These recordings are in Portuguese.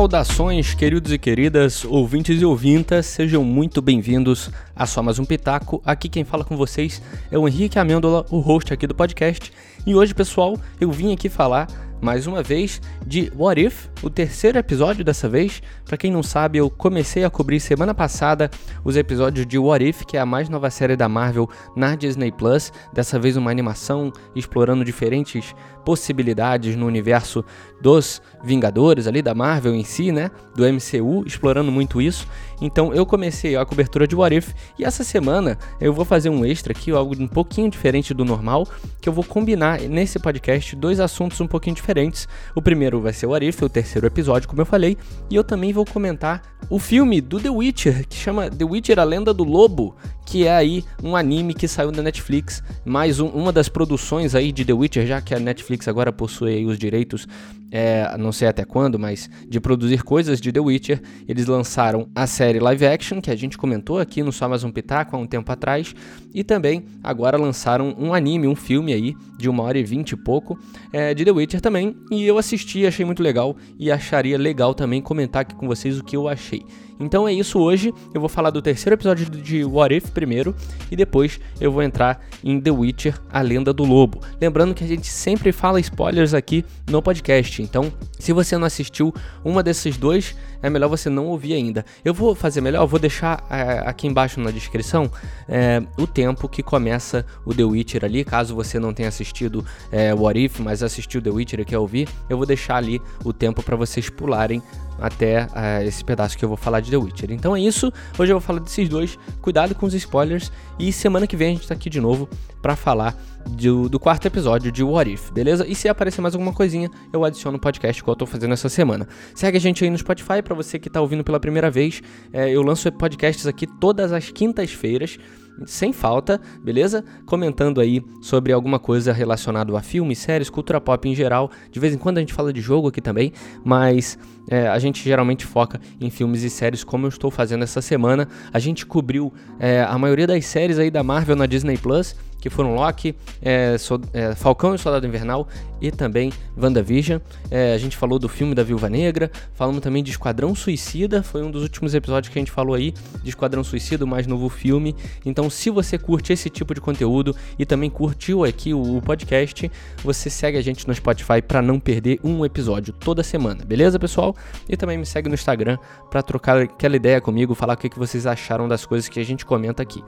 Saudações, queridos e queridas, ouvintes e ouvintas, sejam muito bem-vindos a só mais um Pitaco. Aqui quem fala com vocês é o Henrique Amêndola, o host aqui do podcast. E hoje, pessoal, eu vim aqui falar mais uma vez de What If, o terceiro episódio dessa vez. Para quem não sabe, eu comecei a cobrir semana passada os episódios de What If, que é a mais nova série da Marvel na Disney Plus. Dessa vez uma animação explorando diferentes possibilidades no universo dos Vingadores ali da Marvel em si, né, do MCU, explorando muito isso. Então eu comecei a cobertura de What If e essa semana eu vou fazer um extra aqui, algo um pouquinho diferente do normal, que eu vou combinar nesse podcast dois assuntos um pouquinho diferentes. O primeiro vai ser o What If, o terceiro episódio, como eu falei, e eu também vou comentar o filme do The Witcher, que chama The Witcher A Lenda do Lobo, que é aí um anime que saiu da Netflix, mais um, uma das produções aí de The Witcher, já que a Netflix agora possui os direitos, é, não sei até quando, mas de produzir coisas de The Witcher, eles lançaram a série live action, que a gente comentou aqui no Só Mais Um Pitaco há um tempo atrás, e também agora lançaram um anime, um filme aí, de uma hora e vinte e pouco, é, de The Witcher também, e eu assisti, achei muito legal, e acharia legal também comentar aqui com vocês o que eu achei. Então é isso hoje. Eu vou falar do terceiro episódio de What If primeiro e depois eu vou entrar em The Witcher, a lenda do lobo. Lembrando que a gente sempre fala spoilers aqui no podcast. Então, se você não assistiu uma desses dois, é melhor você não ouvir ainda. Eu vou fazer melhor, vou deixar é, aqui embaixo na descrição é, o tempo que começa o The Witcher ali, caso você não tenha assistido é, What If, mas assistiu The Witcher e quer ouvir, eu vou deixar ali o tempo para vocês pularem até uh, esse pedaço que eu vou falar de The Witcher. Então é isso, hoje eu vou falar desses dois, cuidado com os spoilers e semana que vem a gente tá aqui de novo para falar do, do, quarto episódio de What If, beleza? E se aparecer mais alguma coisinha, eu adiciono o podcast que eu tô fazendo essa semana. Segue a gente aí no Spotify, para você que tá ouvindo pela primeira vez, é, eu lanço podcasts aqui todas as quintas-feiras, sem falta, beleza? Comentando aí sobre alguma coisa relacionada a filmes, séries, cultura pop em geral. De vez em quando a gente fala de jogo aqui também, mas é, a gente geralmente foca em filmes e séries, como eu estou fazendo essa semana. A gente cobriu é, a maioria das séries aí da Marvel na Disney Plus que foram Loki, é, so, é, Falcão e Soldado Invernal e também WandaVision. É, a gente falou do filme da Viúva Negra, falamos também de Esquadrão Suicida, foi um dos últimos episódios que a gente falou aí de Esquadrão Suicida, o mais novo filme. Então, se você curte esse tipo de conteúdo e também curtiu aqui o, o podcast, você segue a gente no Spotify para não perder um episódio toda semana, beleza, pessoal? E também me segue no Instagram para trocar aquela ideia comigo, falar o que, que vocês acharam das coisas que a gente comenta aqui.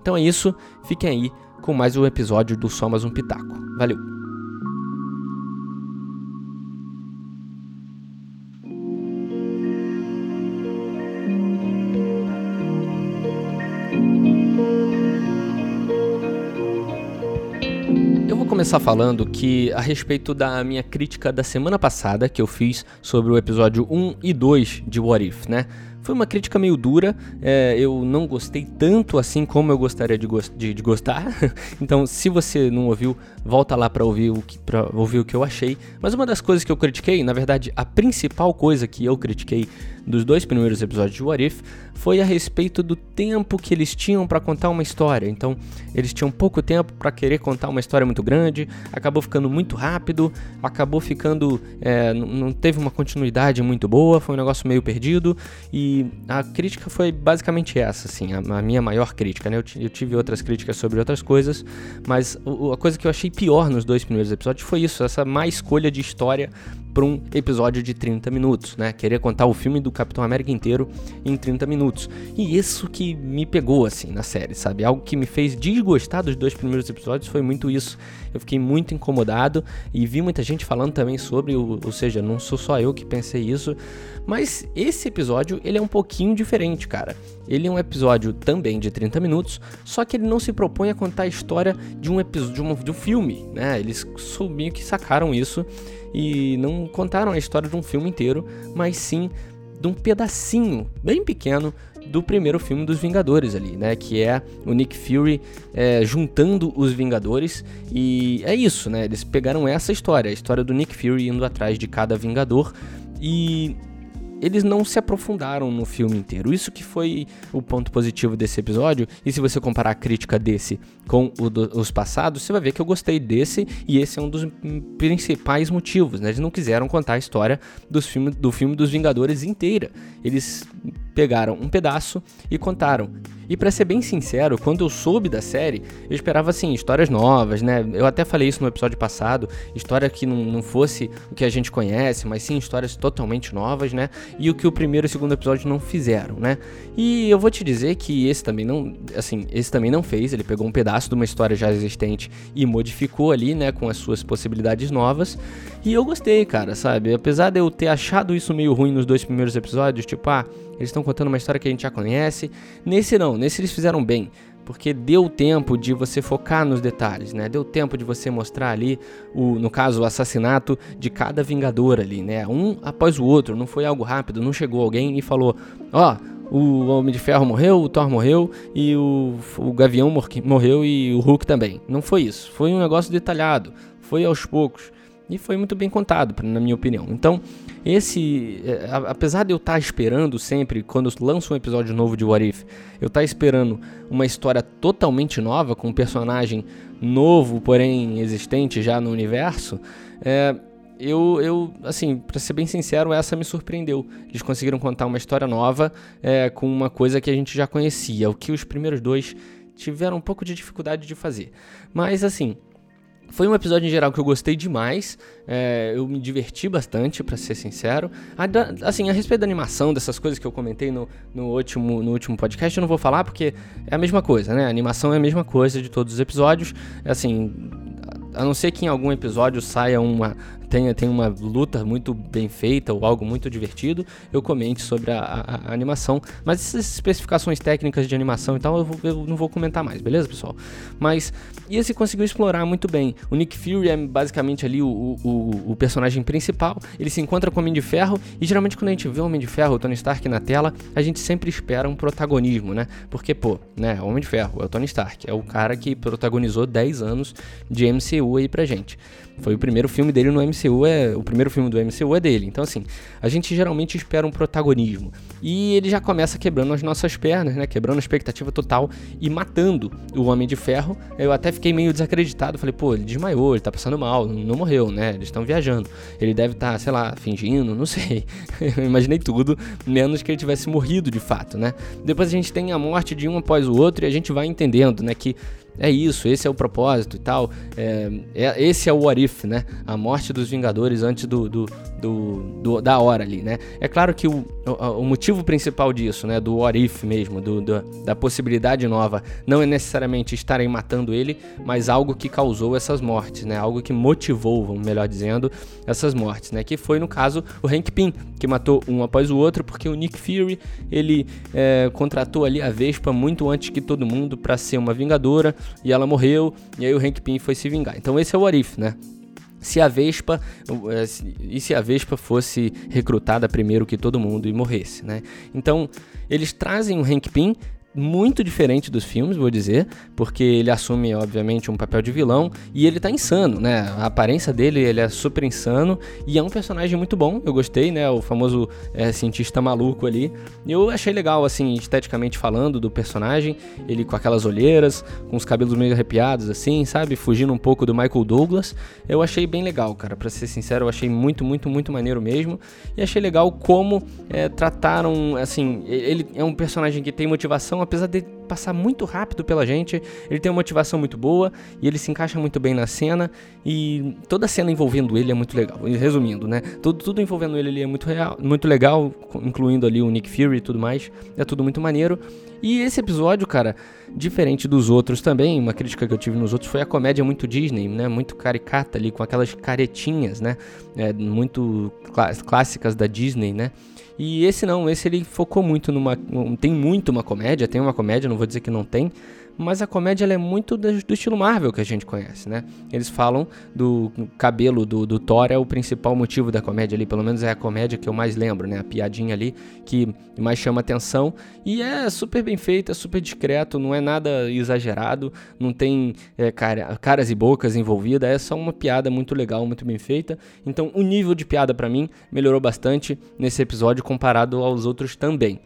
Então é isso, fiquem aí com mais um episódio do Só Mais Um Pitaco. Valeu! Eu vou começar falando que a respeito da minha crítica da semana passada que eu fiz sobre o episódio 1 e 2 de What If, né? Foi uma crítica meio dura, é, eu não gostei tanto assim como eu gostaria de, go de, de gostar. então, se você não ouviu, volta lá para ouvir, o que, ouvir o que eu achei. Mas uma das coisas que eu critiquei, na verdade, a principal coisa que eu critiquei dos dois primeiros episódios de What If foi a respeito do tempo que eles tinham para contar uma história. Então, eles tinham pouco tempo para querer contar uma história muito grande, acabou ficando muito rápido, acabou ficando. É, não teve uma continuidade muito boa, foi um negócio meio perdido. E a crítica foi basicamente essa, assim, a, a minha maior crítica. Né? Eu, eu, tive outras críticas sobre outras coisas, mas a coisa que eu achei pior nos dois primeiros episódios foi isso, essa má escolha de história para um episódio de 30 minutos, né? Queria contar o filme do Capitão América inteiro em 30 minutos. E isso que me pegou, assim, na série, sabe? Algo que me fez desgostar dos dois primeiros episódios foi muito isso. Eu fiquei muito incomodado e vi muita gente falando também sobre, ou, seja, não sou só eu que pensei isso, mas esse episódio, ele é um pouquinho diferente, cara. Ele é um episódio também de 30 minutos, só que ele não se propõe a contar a história de um episódio de um, filme, né? Eles soubiam que sacaram isso e não contaram a história de um filme inteiro, mas sim de um pedacinho bem pequeno do primeiro filme dos Vingadores ali, né? Que é o Nick Fury é, juntando os Vingadores e é isso, né? Eles pegaram essa história, a história do Nick Fury indo atrás de cada Vingador e eles não se aprofundaram no filme inteiro. Isso que foi o ponto positivo desse episódio. E se você comparar a crítica desse com do, os passados, você vai ver que eu gostei desse e esse é um dos principais motivos. Né? Eles não quiseram contar a história dos filme, do filme dos Vingadores inteira. Eles pegaram um pedaço e contaram. E para ser bem sincero, quando eu soube da série, eu esperava assim, histórias novas, né? Eu até falei isso no episódio passado, história que não, não fosse o que a gente conhece, mas sim histórias totalmente novas, né? E o que o primeiro e o segundo episódio não fizeram, né? E eu vou te dizer que esse também não, assim, esse também não fez, ele pegou um pedaço de uma história já existente e modificou ali, né, com as suas possibilidades novas. E eu gostei, cara, sabe? Apesar de eu ter achado isso meio ruim nos dois primeiros episódios, tipo, ah, eles estão contando uma história que a gente já conhece. Nesse não, nesse eles fizeram bem, porque deu tempo de você focar nos detalhes, né? Deu tempo de você mostrar ali o, no caso, o assassinato de cada vingador ali, né? Um após o outro, não foi algo rápido, não chegou alguém e falou: "Ó, oh, o Homem de Ferro morreu, o Thor morreu e o, o Gavião morreu e o Hulk também. Não foi isso. Foi um negócio detalhado. Foi aos poucos. E foi muito bem contado, na minha opinião. Então, esse. É, apesar de eu estar tá esperando sempre, quando lança um episódio novo de What If, eu estar tá esperando uma história totalmente nova, com um personagem novo, porém existente já no universo, é, eu, eu, assim, para ser bem sincero, essa me surpreendeu. Eles conseguiram contar uma história nova é, com uma coisa que a gente já conhecia, o que os primeiros dois tiveram um pouco de dificuldade de fazer. Mas, assim, foi um episódio em geral que eu gostei demais, é, eu me diverti bastante, para ser sincero. A, assim, a respeito da animação, dessas coisas que eu comentei no, no, último, no último podcast, eu não vou falar porque é a mesma coisa, né? A animação é a mesma coisa de todos os episódios. Assim, a não ser que em algum episódio saia uma tenha, tenha uma luta muito bem feita ou algo muito divertido, eu comente sobre a, a, a animação. Mas essas especificações técnicas de animação e tal, eu, vou, eu, não vou comentar mais, beleza, pessoal? Mas e esse conseguiu explorar muito bem. O Nick Fury é basicamente ali o, o, o, personagem principal. Ele se encontra com o Homem de Ferro e geralmente quando a gente vê o Homem de Ferro, o Tony Stark na tela, a gente sempre espera um protagonismo, né? Porque, pô, né, o Homem de Ferro é o Tony Stark, é o cara que protagonizou 10 anos de MCU aí pra gente. Foi o primeiro filme dele no MCU, é o primeiro filme do MCU é dele. Então assim, a gente geralmente espera um protagonismo. E ele já começa quebrando as nossas pernas, né? Quebrando a expectativa total e matando o Homem de Ferro. Eu até fiquei meio desacreditado, falei, pô, ele desmaiou, ele tá passando mal, não morreu, né? Eles estão viajando. Ele deve estar, tá, sei lá, fingindo, não sei. Eu imaginei tudo, menos que ele tivesse morrido de fato, né? Depois a gente tem a morte de um após o outro e a gente vai entendendo, né, que é isso, esse é o propósito e tal. É, é, esse é o What If, né? A morte dos Vingadores antes do, do, do, do da hora ali, né? É claro que o, o, o, motivo principal disso, né? Do What If mesmo, do, do, da possibilidade nova, não é necessariamente estarem matando ele, mas algo que causou essas mortes, né? Algo que motivou, vamos melhor dizendo, essas mortes, né? Que foi, no caso, o Hank Pym, que matou um após o outro, porque o Nick Fury, ele é, contratou ali a Vespa muito antes que todo mundo para ser uma Vingadora, e ela morreu, e aí o Hank Pym foi se vingar. Então esse é o Arif, né? Se a Vespa é, e se a Vespa fosse recrutada primeiro que todo mundo e morresse, né? Então eles trazem o Hank Pym muito diferente dos filmes, vou dizer, porque ele assume, obviamente, um papel de vilão e ele tá insano, né? A aparência dele, ele é super insano e é um personagem muito bom, eu gostei, né? O famoso é, cientista maluco ali. Eu achei legal, assim, esteticamente falando do personagem, ele com aquelas olheiras, com os cabelos meio arrepiados, assim, sabe? Fugindo um pouco do Michael Douglas. Eu achei bem legal, cara, pra ser sincero, eu achei muito, muito, muito maneiro mesmo. E achei legal como é, trataram, assim, ele é um personagem que tem motivação apesar de passar muito rápido pela gente, ele tem uma motivação muito boa e ele se encaixa muito bem na cena e toda a cena envolvendo ele é muito legal. Resumindo, né? Tudo, tudo envolvendo ele, é muito, real, muito legal, incluindo ali o Nick Fury e tudo mais. É tudo muito maneiro. E esse episódio, cara, diferente dos outros também, uma crítica que eu tive nos outros foi a comédia muito Disney, né? Muito caricata ali, com aquelas caretinhas, né? É, muito clássicas da Disney, né? E esse não, esse ele focou muito numa. Tem muito uma comédia, tem uma comédia, não vou dizer que não tem, mas a comédia é muito do, do, estilo Marvel que a gente conhece, né? Eles falam do cabelo do, do Thor é o principal motivo da comédia ali, pelo menos é a comédia que eu mais lembro, né? A piadinha ali que mais chama atenção e é super bem feita, super discreto, não é nada exagerado, não tem é, cara, caras e bocas envolvidas, é só uma piada muito legal, muito bem feita. Então o nível de piada para mim melhorou bastante nesse episódio comparado aos outros também.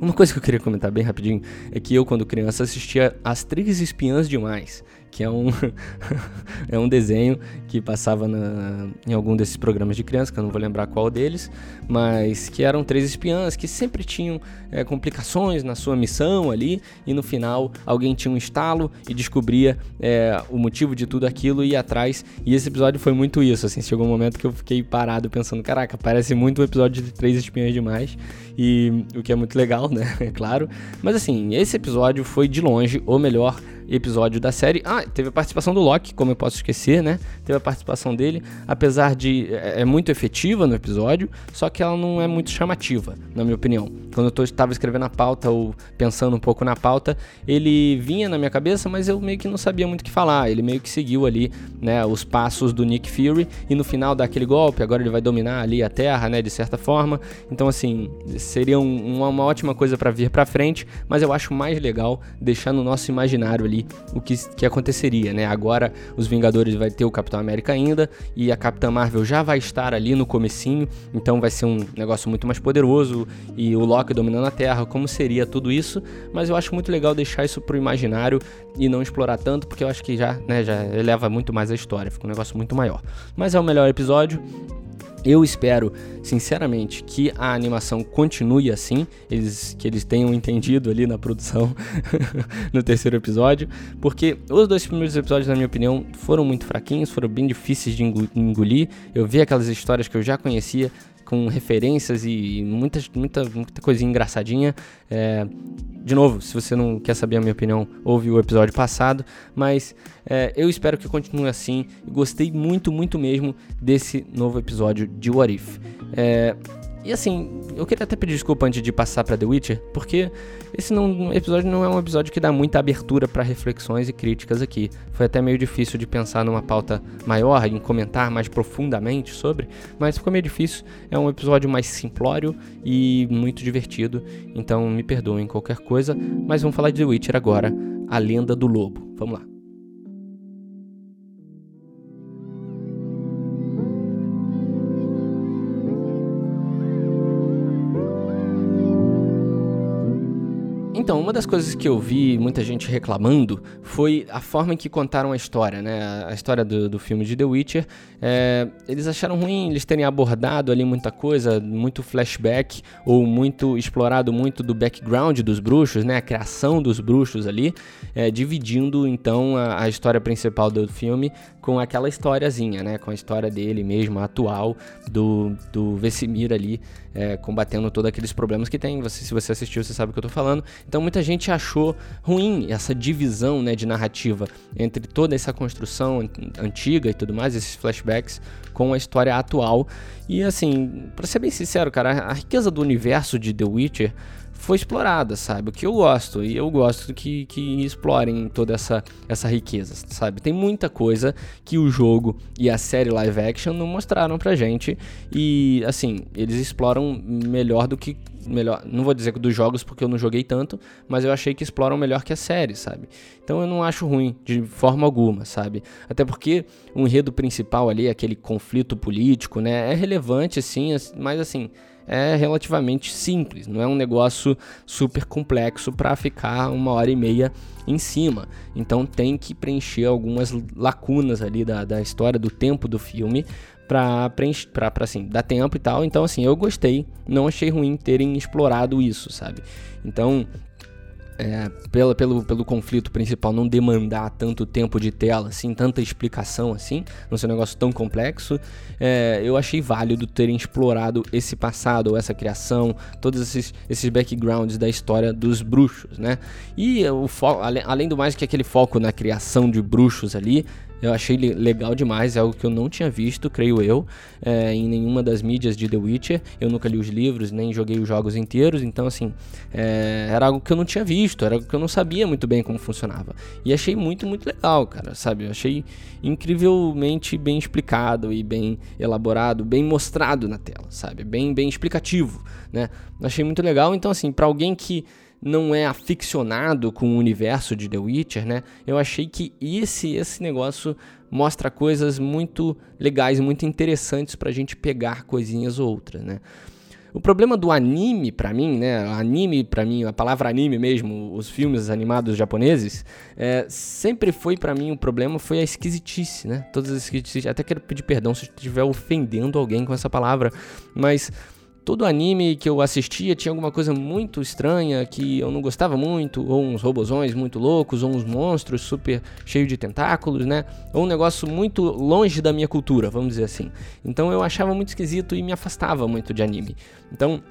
Uma coisa que eu queria comentar bem rapidinho é que eu, quando criança, assistia As Três Espiãs Demais que é um, é um desenho que passava na, em algum desses programas de criança, que eu não vou lembrar qual deles, mas que eram três espiãs que sempre tinham é, complicações na sua missão ali, e no final alguém tinha um estalo e descobria é, o motivo de tudo aquilo e ia atrás. E esse episódio foi muito isso, assim, chegou um momento que eu fiquei parado pensando, caraca, parece muito um episódio de três espiãs demais, e o que é muito legal, né, é claro. Mas assim, esse episódio foi de longe o melhor episódio da série. Ah, teve a participação do Loki, como eu posso esquecer, né? Teve a participação dele, apesar de é, é muito efetiva no episódio, só que ela não é muito chamativa, na minha opinião. Quando eu estava escrevendo a pauta ou pensando um pouco na pauta, ele vinha na minha cabeça, mas eu meio que não sabia muito o que falar. Ele meio que seguiu ali, né, os passos do Nick Fury e no final dá aquele golpe, agora ele vai dominar ali a Terra, né, de certa forma. Então assim, seria um, uma, uma ótima coisa para vir para frente, mas eu acho mais legal deixar no nosso imaginário ali o que, que aconteceria, né? Agora os Vingadores vai ter o Capitão América ainda e a Capitã Marvel já vai estar ali no comecinho, então vai ser um negócio muito mais poderoso e o Loki dominando a Terra, como seria tudo isso? Mas eu acho muito legal deixar isso pro imaginário e não explorar tanto, porque eu acho que já, né, já eleva muito mais a história, fica um negócio muito maior. Mas é o melhor episódio, eu espero, sinceramente, que a animação continue assim, eles, que eles tenham entendido ali na produção no terceiro episódio, porque os dois primeiros episódios, na minha opinião, foram muito fraquinhos, foram bem difíceis de engolir. Eu vi aquelas histórias que eu já conhecia, com referências e muita, muita, muita coisinha engraçadinha. É, de novo, se você não quer saber a minha opinião, ouve o episódio passado. Mas é, eu espero que continue assim. Gostei muito, muito mesmo desse novo episódio de What If. É, e assim, eu queria até pedir desculpa antes de passar para The Witcher, porque esse não, episódio não é um episódio que dá muita abertura para reflexões e críticas aqui. Foi até meio difícil de pensar numa pauta maior, em comentar mais profundamente sobre, mas ficou meio difícil. É um episódio mais simplório e muito divertido, então me perdoem qualquer coisa, mas vamos falar de The Witcher agora, a lenda do lobo. Vamos lá. Das coisas que eu vi muita gente reclamando foi a forma em que contaram a história, né? A história do, do filme de The Witcher. É, eles acharam ruim eles terem abordado ali muita coisa, muito flashback, ou muito explorado muito do background dos bruxos, né? A criação dos bruxos ali, é, dividindo então a, a história principal do filme com aquela historiazinha, né? Com a história dele mesmo, atual, do, do Vesemir ali, é, combatendo todos aqueles problemas que tem. Você, se você assistiu, você sabe o que eu tô falando. Então muita gente achou ruim essa divisão né, de narrativa entre toda essa construção antiga e tudo mais, esses flashbacks, com a história atual. E assim, para ser bem sincero, cara, a riqueza do universo de The Witcher foi explorada, sabe? O que eu gosto, e eu gosto que, que explorem toda essa, essa riqueza, sabe? Tem muita coisa que o jogo e a série live action não mostraram pra gente, e assim, eles exploram melhor do que. Melhor, não vou dizer dos jogos porque eu não joguei tanto, mas eu achei que exploram melhor que a série, sabe? Então eu não acho ruim de forma alguma, sabe? Até porque o enredo principal ali, aquele conflito político, né, é relevante sim, mas assim, é relativamente simples, não é um negócio super complexo para ficar uma hora e meia em cima. Então tem que preencher algumas lacunas ali da, da história, do tempo do filme, para preencher, pra, assim, dar tempo e tal. Então, assim, eu gostei, não achei ruim terem explorado isso, sabe? Então, é, pela, pelo, pelo conflito principal não demandar tanto tempo de tela, assim, tanta explicação assim, não ser um negócio tão complexo, é, eu achei válido terem explorado esse passado, essa criação, todos esses, esses backgrounds da história dos bruxos, né? E o além, além do mais que aquele foco na criação de bruxos ali, Eu achei legal demais, é algo que eu não tinha visto, creio eu, é, em nenhuma das mídias de The Witcher. Eu nunca li os livros, nem joguei os jogos inteiros, então assim, é, era algo que eu não tinha visto, era algo que eu não sabia muito bem como funcionava. E achei muito, muito legal, cara, sabe? Eu achei incrivelmente bem explicado e bem elaborado, bem mostrado na tela, sabe? Bem, bem explicativo, né? Achei muito legal, então assim, para alguém que não é aficionado com o universo de The Witcher, né? Eu achei que esse esse negócio mostra coisas muito legais, muito interessantes pra gente pegar coisinhas ou outras, né? O problema do anime para mim, né? Anime para mim, a palavra anime mesmo, os filmes animados japoneses, é, sempre foi para mim o um problema foi a esquisitice, né? Todas as esquisitices. Até quero pedir perdão se estiver ofendendo alguém com essa palavra, mas todo anime que eu assistia tinha alguma coisa muito estranha que eu não gostava muito, ou uns robozões muito loucos, ou uns monstros super cheios de tentáculos, né? Ou um negócio muito longe da minha cultura, vamos dizer assim. Então eu achava muito esquisito e me afastava muito de anime. Então,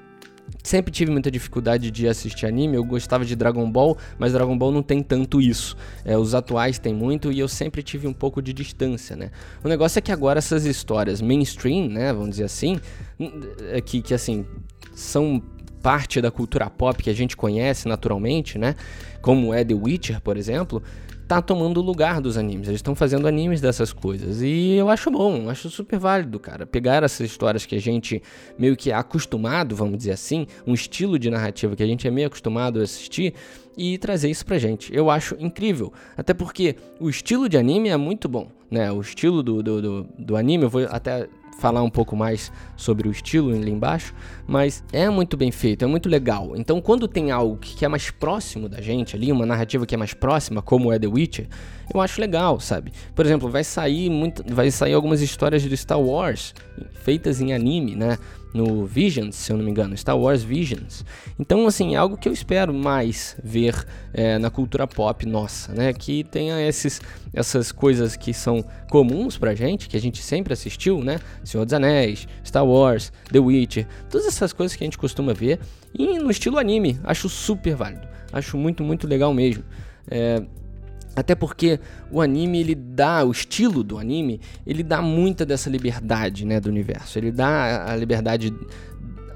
Sempre tive muita dificuldade de assistir anime, eu gostava de Dragon Ball, mas Dragon Ball não tem tanto isso. É, os atuais tem muito e eu sempre tive um pouco de distância, né? O negócio é que agora essas histórias mainstream, né, vamos dizer assim, é que, que assim, são parte da cultura pop que a gente conhece naturalmente, né? Como é The Witcher, por exemplo, tá tomando o lugar dos animes. Eles estão fazendo animes dessas coisas. E eu acho bom, acho super válido, cara. Pegar essas histórias que a gente meio que é acostumado, vamos dizer assim, um estilo de narrativa que a gente é meio acostumado a assistir e trazer isso pra gente. Eu acho incrível. Até porque o estilo de anime é muito bom, né? O estilo do, do, do, do anime, eu vou até falar um pouco mais sobre o estilo ali embaixo, mas é muito bem feito, é muito legal. Então, quando tem algo que é mais próximo da gente ali, uma narrativa que é mais próxima, como é The Witcher, eu acho legal, sabe? Por exemplo, vai sair muito, vai sair algumas histórias de Star Wars feitas em anime, né? No Visions, se eu não me engano, Star Wars Visions. Então, assim, é algo que eu espero mais ver é, na cultura pop nossa, né? Que tenha esses, essas coisas que são comuns pra gente, que a gente sempre assistiu, né? Senhor dos Anéis, Star Wars, The Witcher, todas essas coisas que a gente costuma ver. E no estilo anime, acho super válido. Acho muito, muito legal mesmo. É, até porque o anime, ele dá, o estilo do anime, ele dá muita dessa liberdade, né, do universo. Ele dá a liberdade,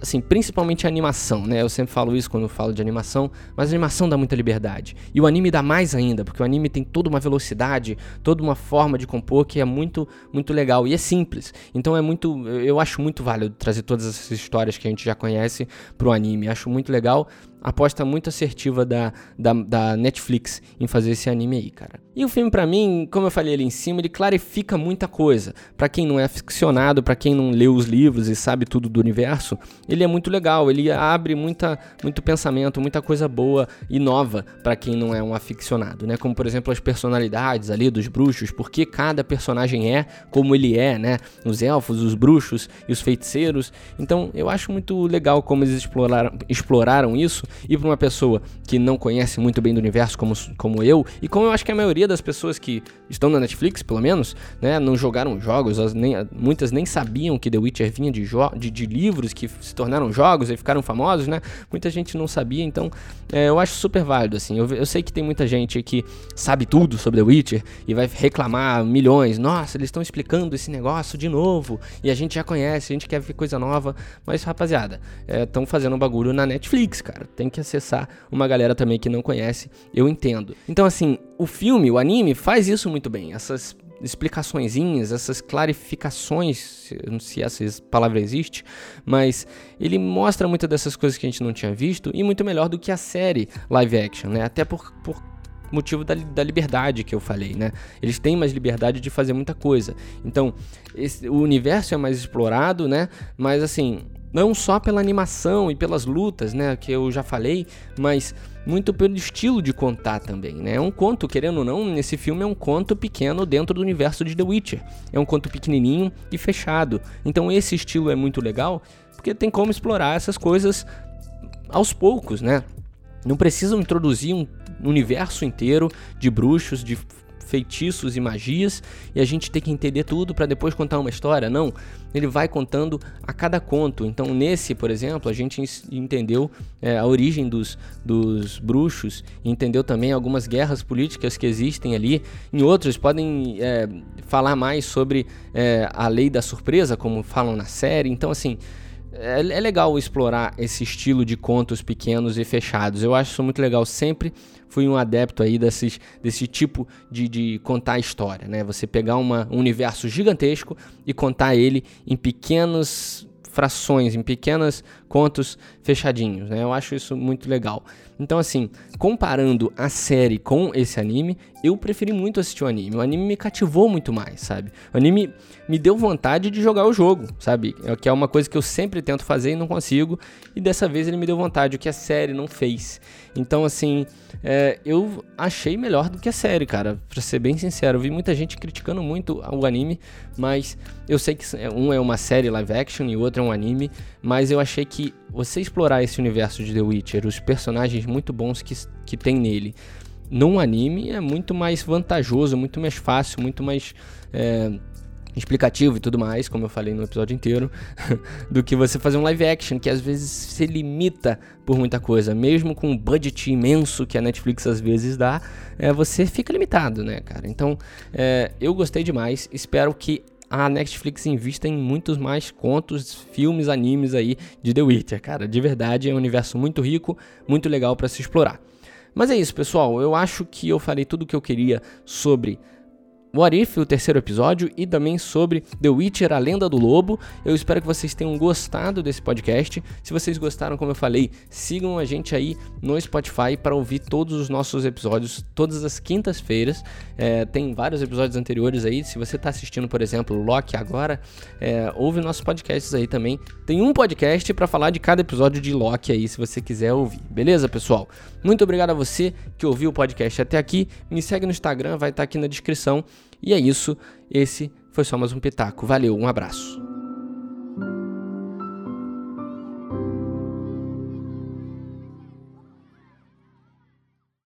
assim, principalmente a animação, né? Eu sempre falo isso quando falo de animação, mas a animação dá muita liberdade. E o anime dá mais ainda, porque o anime tem toda uma velocidade, toda uma forma de compor que é muito, muito legal. E é simples. Então é muito, eu acho muito válido trazer todas essas histórias que a gente já conhece pro anime. Acho muito legal aposta muito assertiva da, da, da, Netflix em fazer esse anime aí, cara. E o filme, para mim, como eu falei ali em cima, ele clarifica muita coisa. para quem não é aficionado, para quem não leu os livros e sabe tudo do universo, ele é muito legal. Ele abre muita, muito pensamento, muita coisa boa e nova para quem não é um aficionado, né? Como, por exemplo, as personalidades ali dos bruxos, porque cada personagem é como ele é, né? Os elfos, os bruxos e os feiticeiros. Então, eu acho muito legal como eles exploraram, exploraram isso e para uma pessoa que não conhece muito bem do universo como, como eu, e como eu acho que a maioria das pessoas que estão na Netflix, pelo menos, né, não jogaram jogos, nem, muitas nem sabiam que The Witcher vinha de, de, de, livros que se tornaram jogos e ficaram famosos, né? Muita gente não sabia, então é, eu acho super válido, assim. Eu, eu sei que tem muita gente que sabe tudo sobre The Witcher e vai reclamar milhões. Nossa, eles estão explicando esse negócio de novo e a gente já conhece, a gente quer ver coisa nova. Mas, rapaziada, estão é, fazendo um bagulho na Netflix, cara. Tem tem que acessar uma galera também que não conhece, eu entendo. Então, assim, o filme, o anime, faz isso muito bem. Essas explicaçõezinhas, essas clarificações, não sei se essa palavra existe, mas ele mostra muitas dessas coisas que a gente não tinha visto e muito melhor do que a série live action, né? Até por, por motivo da, da liberdade que eu falei, né? Eles têm mais liberdade de fazer muita coisa. Então, esse, o universo é mais explorado, né? Mas assim, não só pela animação e pelas lutas, né, que eu já falei, mas muito pelo estilo de contar também, né? É um conto, querendo ou não, nesse filme é um conto pequeno dentro do universo de The Witcher. É um conto pequenininho e fechado. Então esse estilo é muito legal, porque tem como explorar essas coisas aos poucos, né? Não precisam introduzir um universo inteiro de bruxos, de feitiços e magias e a gente tem que entender tudo para depois contar uma história. Não, ele vai contando a cada conto. Então, nesse, por exemplo, a gente entendeu é, a origem dos, dos bruxos, entendeu também algumas guerras políticas que existem ali. Em outros, podem é, falar mais sobre é, a lei da surpresa, como falam na série. Então, assim. É, é, legal explorar esse estilo de contos pequenos e fechados. Eu acho isso muito legal. Sempre fui um adepto aí desses, desse tipo de, de contar história, né? Você pegar uma, um universo gigantesco e contar ele em pequenos frações, em pequenos contos fechadinhos, né? Eu acho isso muito legal. Então, assim, comparando a série com esse anime, eu preferi muito assistir o anime. O anime me cativou muito mais, sabe? O anime me deu vontade de jogar o jogo, sabe? É que é uma coisa que eu sempre tento fazer e não consigo. E dessa vez ele me deu vontade, o que a série não fez. Então, assim, é, eu achei melhor do que a série, cara. Pra ser bem sincero, eu vi muita gente criticando muito o anime, mas eu sei que um é uma série live action e o outro é um anime, mas eu achei que você explorar esse universo de The Witcher, os personagens muito bons que, que tem nele, num anime é muito mais vantajoso, muito mais fácil, muito mais. É, explicativo e tudo mais, como eu falei no episódio inteiro, do que você fazer um live action, que às vezes se limita por muita coisa. Mesmo com o budget imenso que a Netflix às vezes dá, é, você fica limitado, né, cara? Então, é, eu gostei demais, espero que a Netflix invista em muitos mais contos, filmes, animes aí de The Witcher, cara. De verdade, é um universo muito rico, muito legal para se explorar. Mas é isso, pessoal. Eu acho que eu falei tudo o que eu queria sobre What If, o terceiro episódio, e também sobre The Witcher, a Lenda do Lobo. Eu espero que vocês tenham gostado desse podcast. Se vocês gostaram, como eu falei, sigam a gente aí no Spotify para ouvir todos os nossos episódios, todas as quintas-feiras. É, tem vários episódios anteriores aí. Se você está assistindo, por exemplo, Loki agora, é, ouve nossos podcasts aí também. Tem um podcast para falar de cada episódio de Loki aí, se você quiser ouvir. Beleza, pessoal? Muito obrigado a você que ouviu o podcast até aqui. Me segue no Instagram, vai estar tá aqui na descrição. E é isso, esse foi só mais um pitaco. Valeu, um abraço.